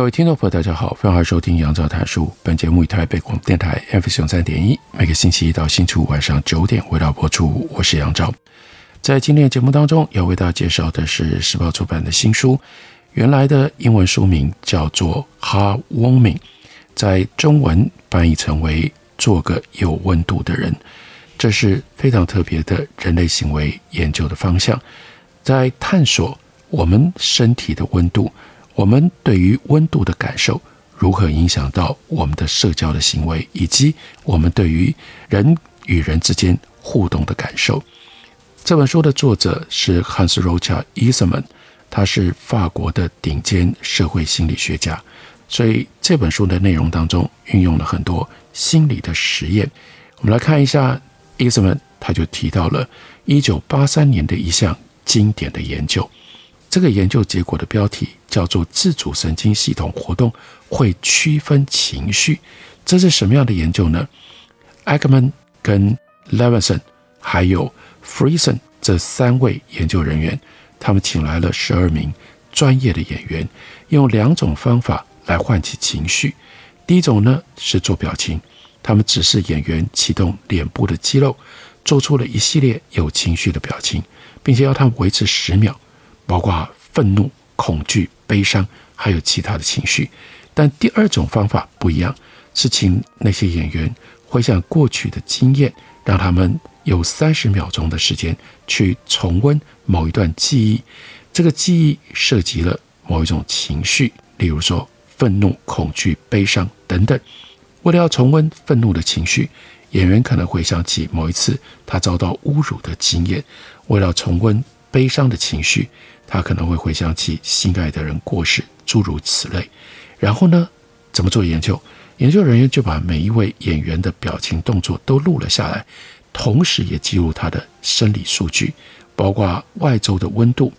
各位听众朋友，大家好，欢迎收听杨照谈书。本节目以台北广播电台 FM 三点一，每个星期一到星期五晚上九点为大家播出。我是杨照。在今天的节目当中，要为大家介绍的是时报出版的新书，原来的英文书名叫做《Heartwarming》，在中文翻译成为《做个有温度的人》。这是非常特别的人类行为研究的方向，在探索我们身体的温度。我们对于温度的感受如何影响到我们的社交的行为，以及我们对于人与人之间互动的感受？这本书的作者是 Hans-Roger Issermann，他是法国的顶尖社会心理学家，所以这本书的内容当中运用了很多心理的实验。我们来看一下 Issermann，他就提到了一九八三年的一项经典的研究。这个研究结果的标题叫做“自主神经系统活动会区分情绪”，这是什么样的研究呢？Ekman 跟 Levinson 还有 Friesen 这三位研究人员，他们请来了十二名专业的演员，用两种方法来唤起情绪。第一种呢是做表情，他们指示演员启动脸部的肌肉，做出了一系列有情绪的表情，并且要他们维持十秒。包括愤怒、恐惧、悲伤，还有其他的情绪。但第二种方法不一样，是请那些演员回想过去的经验，让他们有三十秒钟的时间去重温某一段记忆。这个记忆涉及了某一种情绪，例如说愤怒、恐惧、悲伤等等。为了要重温愤怒的情绪，演员可能回想起某一次他遭到侮辱的经验。为了重温悲伤的情绪，他可能会回想起心爱的人过世，诸如此类。然后呢，怎么做研究？研究人员就把每一位演员的表情动作都录了下来，同时也记录他的生理数据，包括外周的温度、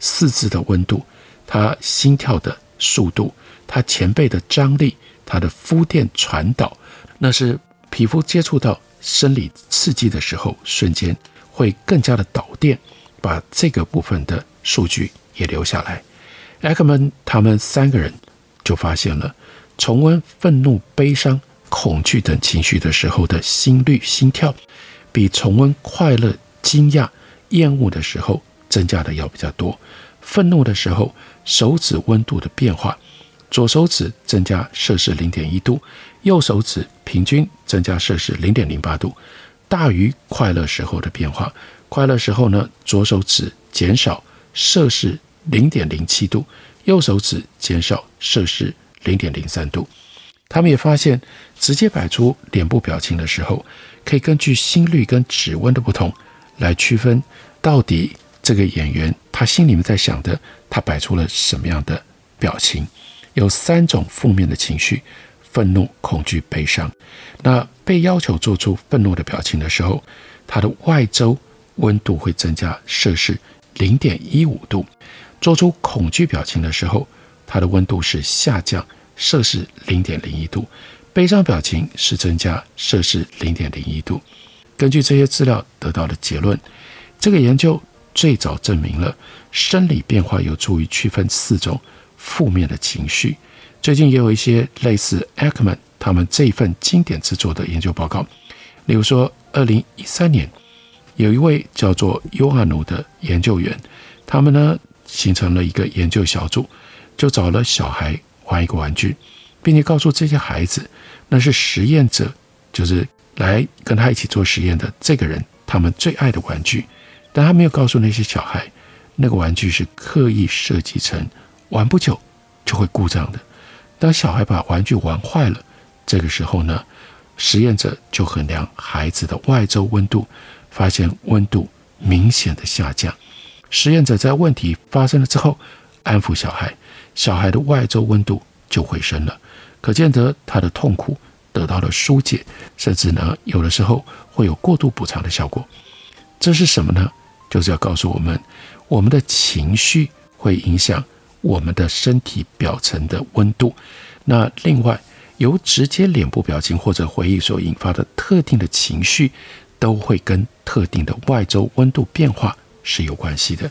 四肢的温度、他心跳的速度、他前背的张力、他的肤电传导，那是皮肤接触到生理刺激的时候，瞬间会更加的导电，把这个部分的。数据也留下来，Ekman 他们三个人就发现了，重温愤怒、悲伤、恐惧等情绪的时候的心率、心跳，比重温快乐、惊讶、厌恶的时候增加的要比较多。愤怒的时候，手指温度的变化，左手指增加摄氏零点一度，右手指平均增加摄氏零点零八度，大于快乐时候的变化。快乐时候呢，左手指减少。摄氏零点零七度，右手指减少摄氏零点零三度。他们也发现，直接摆出脸部表情的时候，可以根据心率跟指温的不同，来区分到底这个演员他心里面在想的，他摆出了什么样的表情。有三种负面的情绪：愤怒、恐惧、悲伤。那被要求做出愤怒的表情的时候，他的外周温度会增加摄氏。零点一五度，做出恐惧表情的时候，它的温度是下降摄氏零点零一度；悲伤表情是增加摄氏零点零一度。根据这些资料得到的结论，这个研究最早证明了生理变化有助于区分四种负面的情绪。最近也有一些类似 Ekman 他们这一份经典之作的研究报告，例如说二零一三年。有一位叫做尤阿努的研究员，他们呢形成了一个研究小组，就找了小孩玩一个玩具，并且告诉这些孩子，那是实验者，就是来跟他一起做实验的这个人，他们最爱的玩具。但他没有告诉那些小孩，那个玩具是刻意设计成玩不久就会故障的。当小孩把玩具玩坏了，这个时候呢，实验者就衡量孩子的外周温度。发现温度明显的下降，实验者在问题发生了之后，安抚小孩，小孩的外周温度就回升了，可见得他的痛苦得到了疏解，甚至呢，有的时候会有过度补偿的效果。这是什么呢？就是要告诉我们，我们的情绪会影响我们的身体表层的温度。那另外，由直接脸部表情或者回忆所引发的特定的情绪，都会跟特定的外周温度变化是有关系的。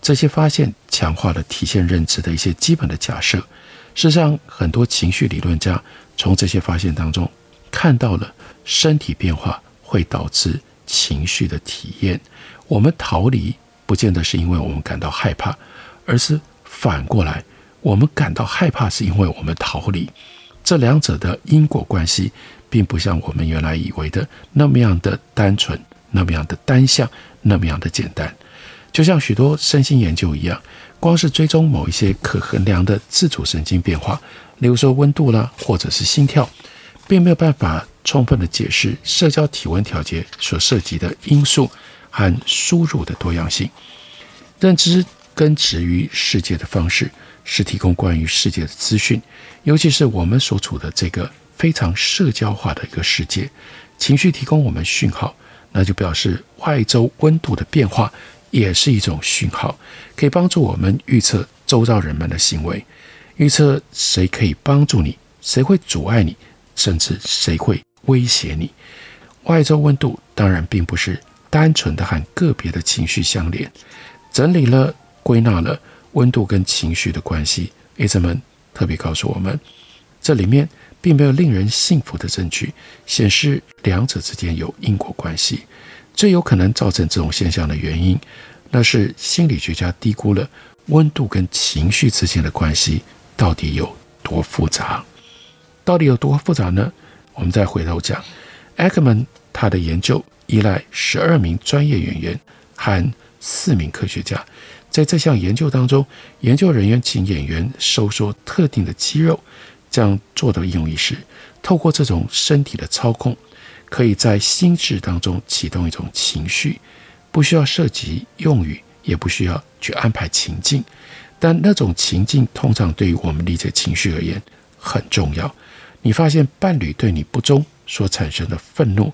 这些发现强化了体现认知的一些基本的假设。事实上，很多情绪理论家从这些发现当中看到了身体变化会导致情绪的体验。我们逃离不见得是因为我们感到害怕，而是反过来，我们感到害怕是因为我们逃离。这两者的因果关系，并不像我们原来以为的那么样的单纯，那么样的单向，那么样的简单。就像许多身心研究一样，光是追踪某一些可衡量的自主神经变化，例如说温度啦，或者是心跳，并没有办法充分的解释社交体温调节所涉及的因素和输入的多样性。认知根植于世界的方式是提供关于世界的资讯，尤其是我们所处的这个非常社交化的一个世界。情绪提供我们讯号，那就表示外周温度的变化。也是一种讯号，可以帮助我们预测周遭人们的行为，预测谁可以帮助你，谁会阻碍你，甚至谁会威胁你。外周温度当然并不是单纯的和个别的情绪相连，整理了、归纳了温度跟情绪的关系。Eisenman 特别告诉我们，这里面并没有令人信服的证据显示两者之间有因果关系。最有可能造成这种现象的原因，那是心理学家低估了温度跟情绪之间的关系到底有多复杂。到底有多复杂呢？我们再回头讲，Ekman 他的研究依赖十二名专业演员和四名科学家，在这项研究当中，研究人员请演员收缩特定的肌肉，这样做的应用意是透过这种身体的操控。可以在心智当中启动一种情绪，不需要涉及用语，也不需要去安排情境，但那种情境通常对于我们理解情绪而言很重要。你发现伴侣对你不忠所产生的愤怒，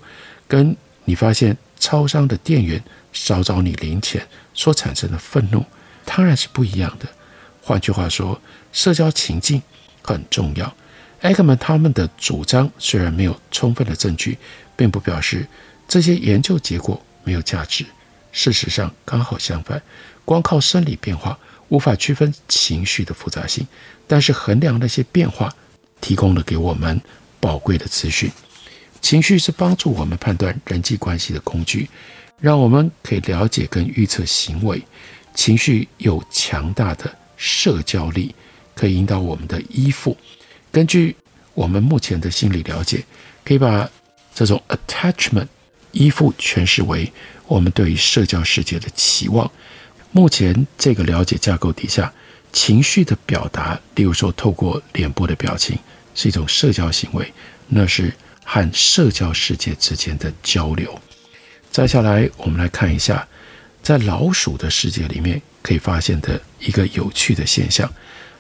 跟你发现超商的店员少找你零钱所产生的愤怒，当然是不一样的。换句话说，社交情境很重要。艾克曼他们的主张虽然没有充分的证据。并不表示这些研究结果没有价值。事实上，刚好相反，光靠生理变化无法区分情绪的复杂性，但是衡量那些变化提供了给我们宝贵的资讯。情绪是帮助我们判断人际关系的工具，让我们可以了解跟预测行为。情绪有强大的社交力，可以引导我们的依附。根据我们目前的心理了解，可以把这种 attachment 依附诠释为我们对于社交世界的期望。目前这个了解架构底下，情绪的表达，例如说透过脸部的表情，是一种社交行为，那是和社交世界之间的交流。再下来，我们来看一下，在老鼠的世界里面可以发现的一个有趣的现象：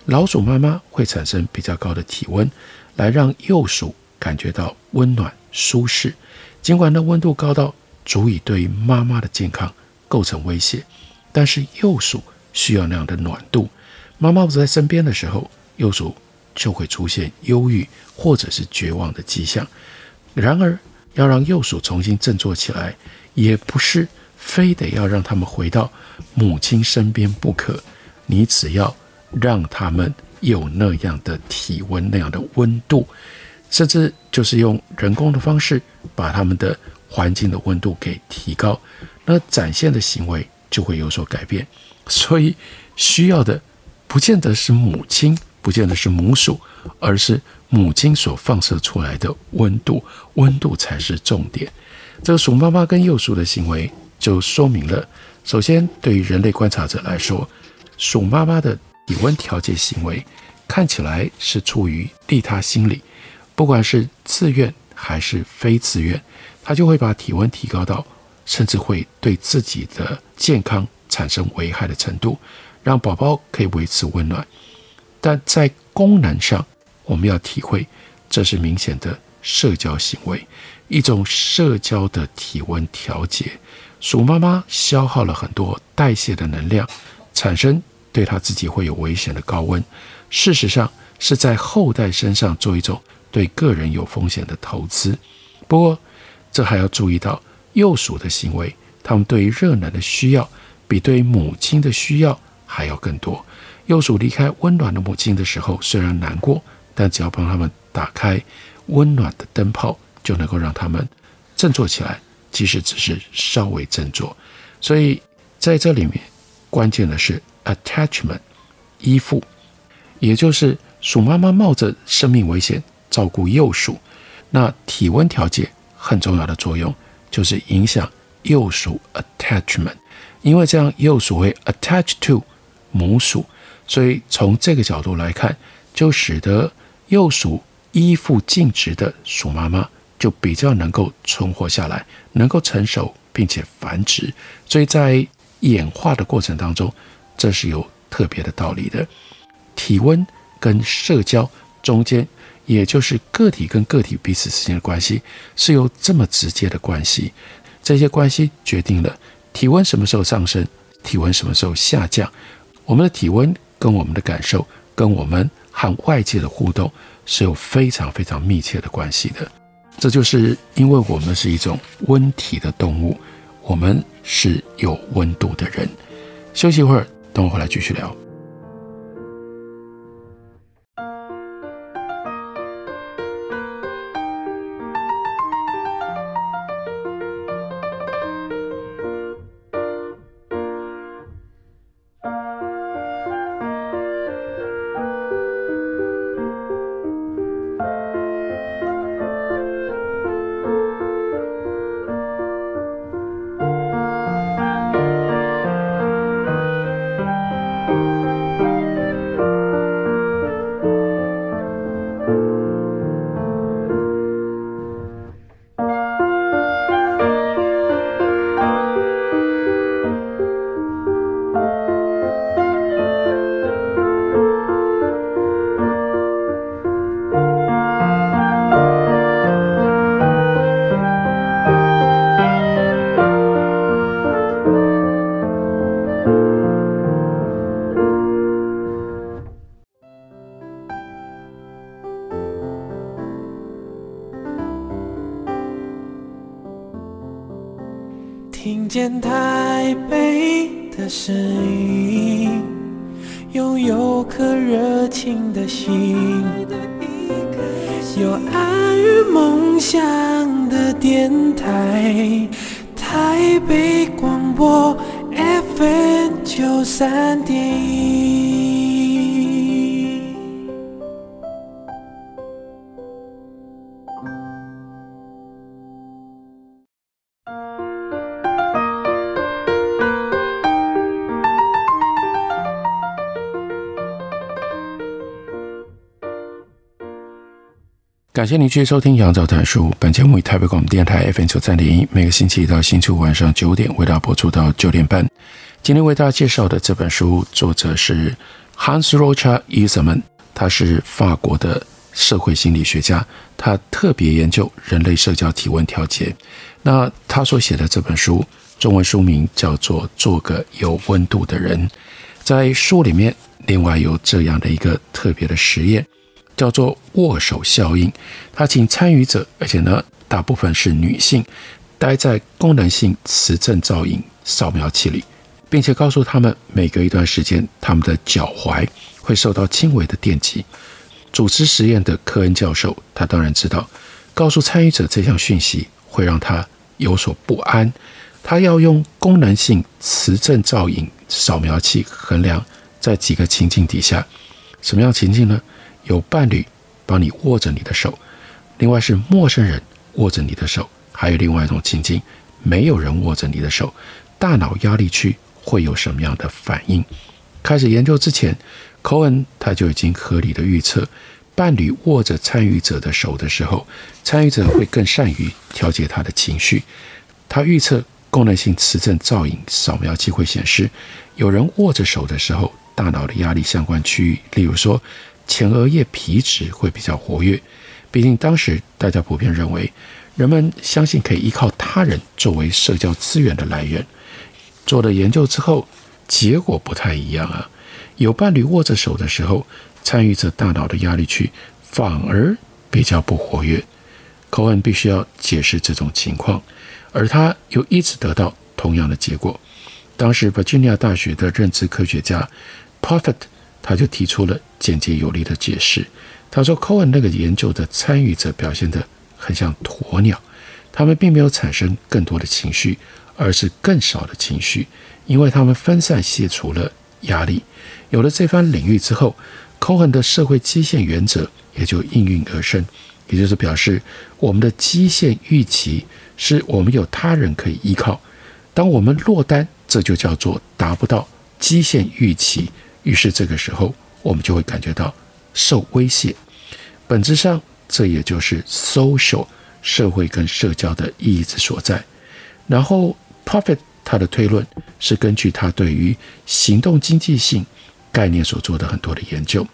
老鼠妈妈会产生比较高的体温，来让幼鼠感觉到温暖。舒适，尽管那温度高到足以对妈妈的健康构成威胁，但是幼鼠需要那样的暖度。妈妈不在身边的时候，幼鼠就会出现忧郁或者是绝望的迹象。然而，要让幼鼠重新振作起来，也不是非得要让他们回到母亲身边不可。你只要让他们有那样的体温，那样的温度。甚至就是用人工的方式把他们的环境的温度给提高，那展现的行为就会有所改变。所以需要的不见得是母亲，不见得是母鼠，而是母亲所放射出来的温度，温度才是重点。这个鼠妈妈跟幼鼠的行为就说明了，首先对于人类观察者来说，鼠妈妈的体温调节行为看起来是出于利他心理。不管是自愿还是非自愿，他就会把体温提高到，甚至会对自己的健康产生危害的程度，让宝宝可以维持温暖。但在功能上，我们要体会，这是明显的社交行为，一种社交的体温调节。鼠妈妈消耗了很多代谢的能量，产生对他自己会有危险的高温。事实上，是在后代身上做一种对个人有风险的投资。不过，这还要注意到幼鼠的行为，它们对于热能的需要比对母亲的需要还要更多。幼鼠离开温暖的母亲的时候，虽然难过，但只要帮它们打开温暖的灯泡，就能够让它们振作起来，即使只是稍微振作。所以在这里面，关键的是 attachment，依附，也就是鼠妈妈冒着生命危险照顾幼鼠，那体温调节很重要的作用就是影响幼鼠 attachment，因为这样幼鼠会 attach to 母鼠。所以从这个角度来看，就使得幼鼠依附尽职的鼠妈妈就比较能够存活下来，能够成熟并且繁殖。所以在演化的过程当中，这是有特别的道理的。体温跟社交中间，也就是个体跟个体彼此之间的关系，是有这么直接的关系。这些关系决定了体温什么时候上升，体温什么时候下降。我们的体温。跟我们的感受，跟我们和外界的互动是有非常非常密切的关系的。这就是因为我们是一种温体的动物，我们是有温度的人。休息一会儿，等我回来继续聊。有爱与梦想的电台，台北广播 FM 九三点感谢您继续收听《杨照谈书》。本节目以台北广播电台 FM 九三点一，每个星期一到星期五晚上九点为大家播出到九点半。今天为大家介绍的这本书，作者是 Hans-Roger Isermann，他是法国的社会心理学家，他特别研究人类社交体温调节。那他所写的这本书，中文书名叫做《做个有温度的人》。在书里面，另外有这样的一个特别的实验。叫做握手效应，他请参与者，而且呢，大部分是女性，待在功能性磁振造影扫描器里，并且告诉他们，每隔一段时间，他们的脚踝会受到轻微的电击。主持实验的科恩教授，他当然知道，告诉参与者这项讯息会让他有所不安，他要用功能性磁振造影扫描器衡量，在几个情境底下，什么样情境呢？有伴侣帮你握着你的手，另外是陌生人握着你的手，还有另外一种情境，没有人握着你的手，大脑压力区会有什么样的反应？开始研究之前，科恩他就已经合理的预测，伴侣握着参与者的手的时候，参与者会更善于调节他的情绪。他预测功能性磁振造影扫描机会显示，有人握着手的时候，大脑的压力相关区域，例如说前额叶皮质会比较活跃。毕竟当时大家普遍认为，人们相信可以依靠他人作为社交资源的来源。做了研究之后，结果不太一样啊。有伴侣握着手的时候，参与者大脑的压力区反而比较不活跃。科恩必须要解释这种情况。而他又一直得到同样的结果。当时，弗吉尼亚大学的认知科学家 Prophet 他就提出了简洁有力的解释。他说，Cohen 那个研究的参与者表现得很像鸵鸟，他们并没有产生更多的情绪，而是更少的情绪，因为他们分散卸除了压力。有了这番领域之后，Cohen 的社会基线原则也就应运而生，也就是表示我们的基线预期。是我们有他人可以依靠，当我们落单，这就叫做达不到基线预期。于是这个时候，我们就会感觉到受威胁。本质上，这也就是 social 社会跟社交的意义之所在。然后，Prophet 他的推论是根据他对于行动经济性概念所做的很多的研究。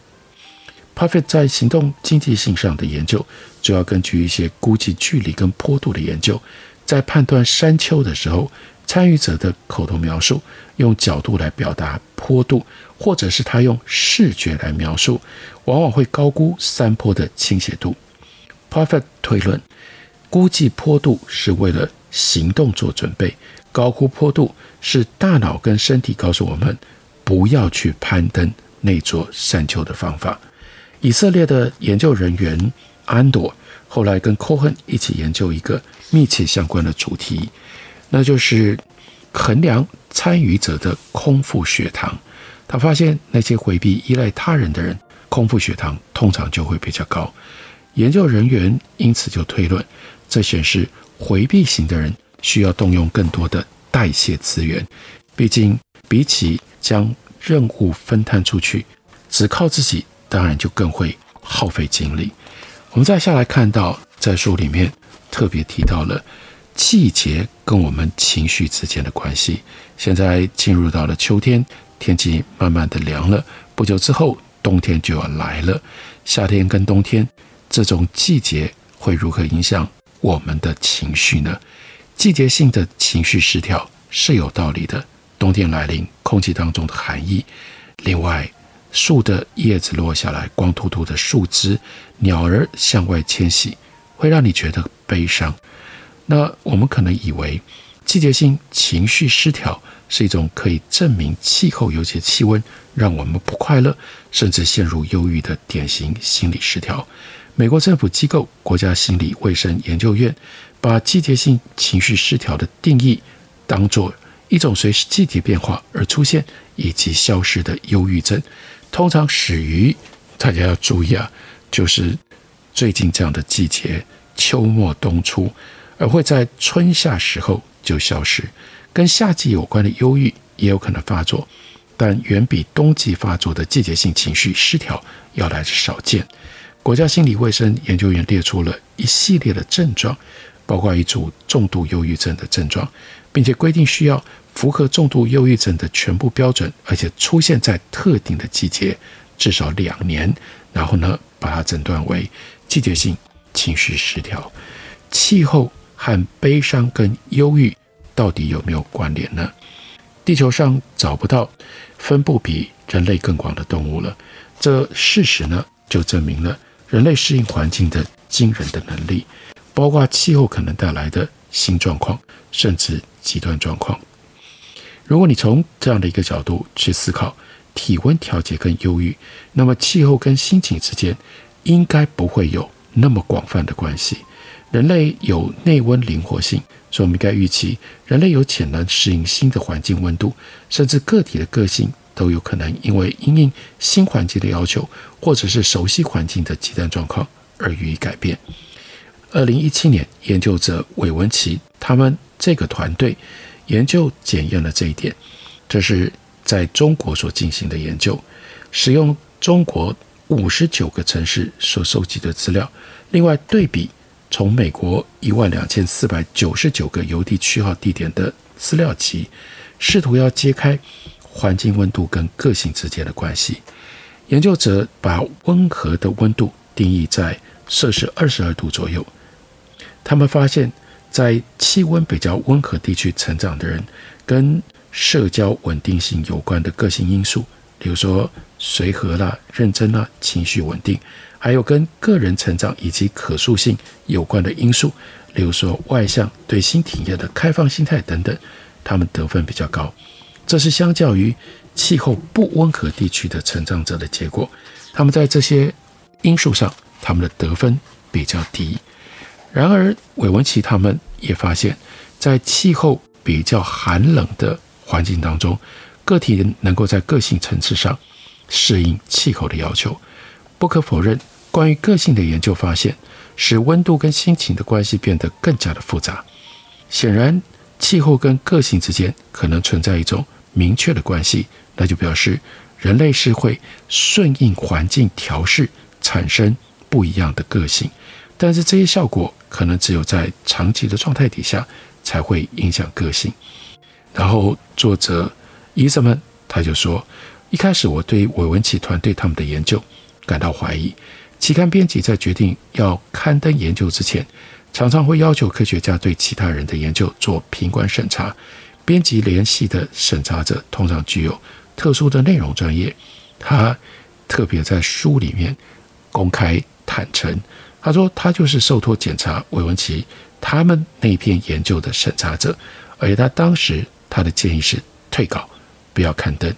Prophet 在行动经济性上的研究，主要根据一些估计距离跟坡度的研究，在判断山丘的时候，参与者的口头描述用角度来表达坡度，或者是他用视觉来描述，往往会高估山坡的倾斜度。Prophet 推论，估计坡度是为了行动做准备，高估坡度是大脑跟身体告诉我们不要去攀登那座山丘的方法。以色列的研究人员安朵后来跟科恩一起研究一个密切相关的主题，那就是衡量参与者的空腹血糖。他发现那些回避依赖他人的人，空腹血糖通常就会比较高。研究人员因此就推论，这显示回避型的人需要动用更多的代谢资源。毕竟，比起将任务分摊出去，只靠自己。当然就更会耗费精力。我们再下来看到，在书里面特别提到了季节跟我们情绪之间的关系。现在进入到了秋天，天气慢慢的凉了，不久之后冬天就要来了。夏天跟冬天这种季节会如何影响我们的情绪呢？季节性的情绪失调是有道理的。冬天来临，空气当中的寒意，另外。树的叶子落下来，光秃秃的树枝，鸟儿向外迁徙，会让你觉得悲伤。那我们可能以为季节性情绪失调是一种可以证明气候，尤其气温让我们不快乐，甚至陷入忧郁的典型心理失调。美国政府机构国家心理卫生研究院把季节性情绪失调的定义当作一种随季节变化而出现以及消失的忧郁症。通常始于，大家要注意啊，就是最近这样的季节，秋末冬初，而会在春夏时候就消失。跟夏季有关的忧郁也有可能发作，但远比冬季发作的季节性情绪失调要来的少见。国家心理卫生研究院列出了一系列的症状，包括一组重度忧郁症的症状，并且规定需要。符合重度忧郁症的全部标准，而且出现在特定的季节，至少两年，然后呢，把它诊断为季节性情绪失调。气候和悲伤跟忧郁到底有没有关联呢？地球上找不到分布比人类更广的动物了，这事实呢，就证明了人类适应环境的惊人的能力，包括气候可能带来的新状况，甚至极端状况。如果你从这样的一个角度去思考体温调节跟忧郁，那么气候跟心情之间应该不会有那么广泛的关系。人类有内温灵活性，所以我们应该预期人类有潜能适应新的环境温度，甚至个体的个性都有可能因为因应新环境的要求，或者是熟悉环境的极端状况而予以改变。二零一七年，研究者韦文奇他们这个团队。研究检验了这一点，这是在中国所进行的研究，使用中国五十九个城市所收集的资料，另外对比从美国一万两千四百九十九个邮递区号地点的资料集，试图要揭开环境温度跟个性之间的关系。研究者把温和的温度定义在摄氏二十二度左右。他们发现，在气温比较温和地区成长的人，跟社交稳定性有关的个性因素，比如说随和啦、认真啦、情绪稳定，还有跟个人成长以及可塑性有关的因素，例如说外向、对新体验的开放心态等等，他们得分比较高。这是相较于气候不温和地区的成长者的结果。他们在这些因素上，他们的得分比较低。然而，韦文奇他们也发现，在气候比较寒冷的环境当中，个体人能够在个性层次上适应气候的要求。不可否认，关于个性的研究发现，使温度跟心情的关系变得更加的复杂。显然，气候跟个性之间可能存在一种明确的关系，那就表示人类是会顺应环境调试，产生不一样的个性。但是这些效果可能只有在长期的状态底下才会影响个性。然后作者伊泽曼他就说，一开始我对韦文奇团队他们的研究感到怀疑。期刊编辑在决定要刊登研究之前，常常会要求科学家对其他人的研究做评管审查。编辑联系的审查者通常具有特殊的内容专业。他特别在书里面公开坦诚。他说：“他就是受托检查韦文奇他们那篇研究的审查者，而且他当时他的建议是退稿，不要刊登。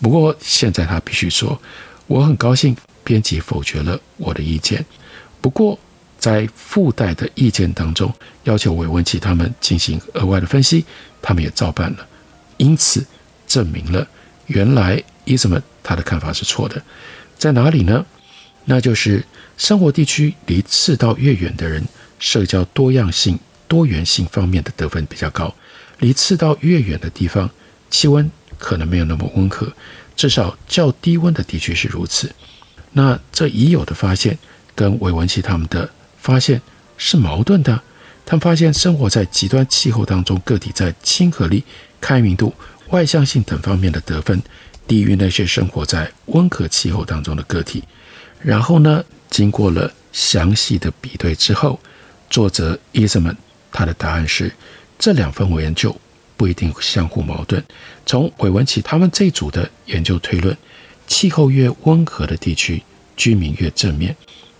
不过现在他必须说，我很高兴编辑否决了我的意见。不过在附带的意见当中，要求韦文奇他们进行额外的分析，他们也照办了。因此证明了原来伊斯曼他的看法是错的，在哪里呢？那就是。”生活地区离赤道越远的人，社交多样性、多元性方面的得分比较高。离赤道越远的地方，气温可能没有那么温和，至少较低温的地区是如此。那这已有的发现跟韦文奇他们的发现是矛盾的。他们发现，生活在极端气候当中，个体在亲和力、开明度、外向性等方面的得分低于那些生活在温和气候当中的个体。然后呢，经过了详细的比对之后，作者伊泽曼他的答案是：这两份研究不一定相互矛盾。从韦文奇他们这组的研究推论，气候越温和的地区，居民越正面；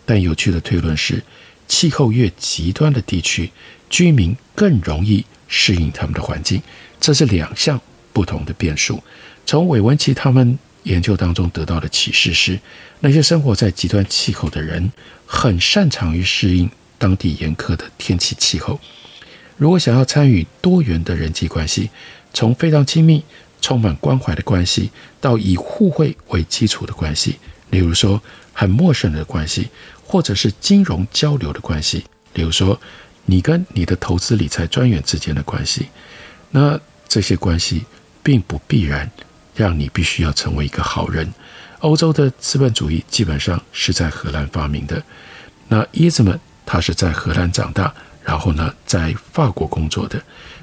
但有趣的推论是，气候越极端的地区，居民更容易适应他们的环境。这是两项不同的变数。从韦文奇他们研究当中得到的启示是，那些生活在极端气候的人很擅长于适应当地严苛的天气气候。如果想要参与多元的人际关系，从非常亲密、充满关怀的关系，到以互惠为基础的关系，例如说很陌生的关系，或者是金融交流的关系，例如说你跟你的投资理财专员之间的关系，那这些关系并不必然。让你必须要成为一个好人。欧洲的资本主义基本上是在荷兰发明的。那伊兹曼他是在荷兰长大，然后呢在法国工作的。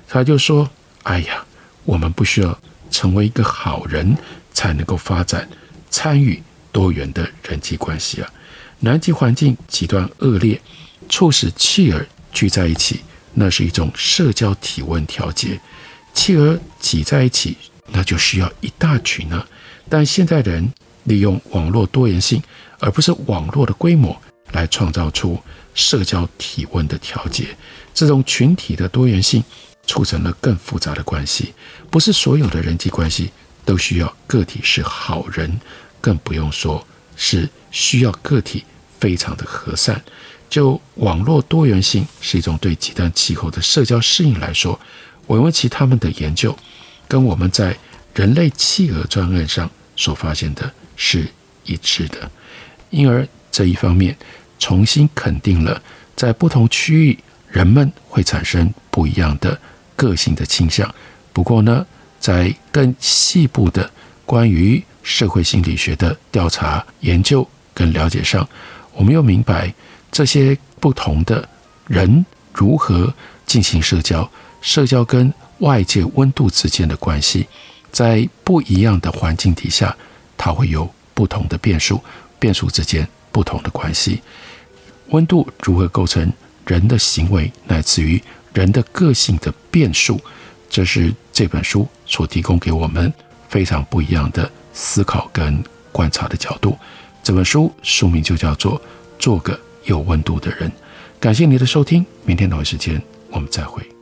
他就说：“哎呀，我们不需要成为一个好人才能够发展参与多元的人际关系啊。南极环境极端恶劣，促使企鹅聚在一起，那是一种社交体温调节。企鹅挤在一起。”那就需要一大群呢，但现在人利用网络多元性，而不是网络的规模，来创造出社交体温的调节。这种群体的多元性促成了更复杂的关系。不是所有的人际关系都需要个体是好人，更不用说是需要个体非常的和善。就网络多元性是一种对极端气候的社交适应来说，韦文奇他们的研究。跟我们在人类企鹅专案上所发现的是一致的，因而这一方面重新肯定了在不同区域人们会产生不一样的个性的倾向。不过呢，在更细部的关于社会心理学的调查研究跟了解上，我们又明白这些不同的人如何进行社交，社交跟外界温度之间的关系，在不一样的环境底下，它会有不同的变数，变数之间不同的关系。温度如何构成人的行为，乃至于人的个性的变数，这是这本书所提供给我们非常不一样的思考跟观察的角度。这本书书名就叫做《做个有温度的人》。感谢你的收听，明天同一时间我们再会。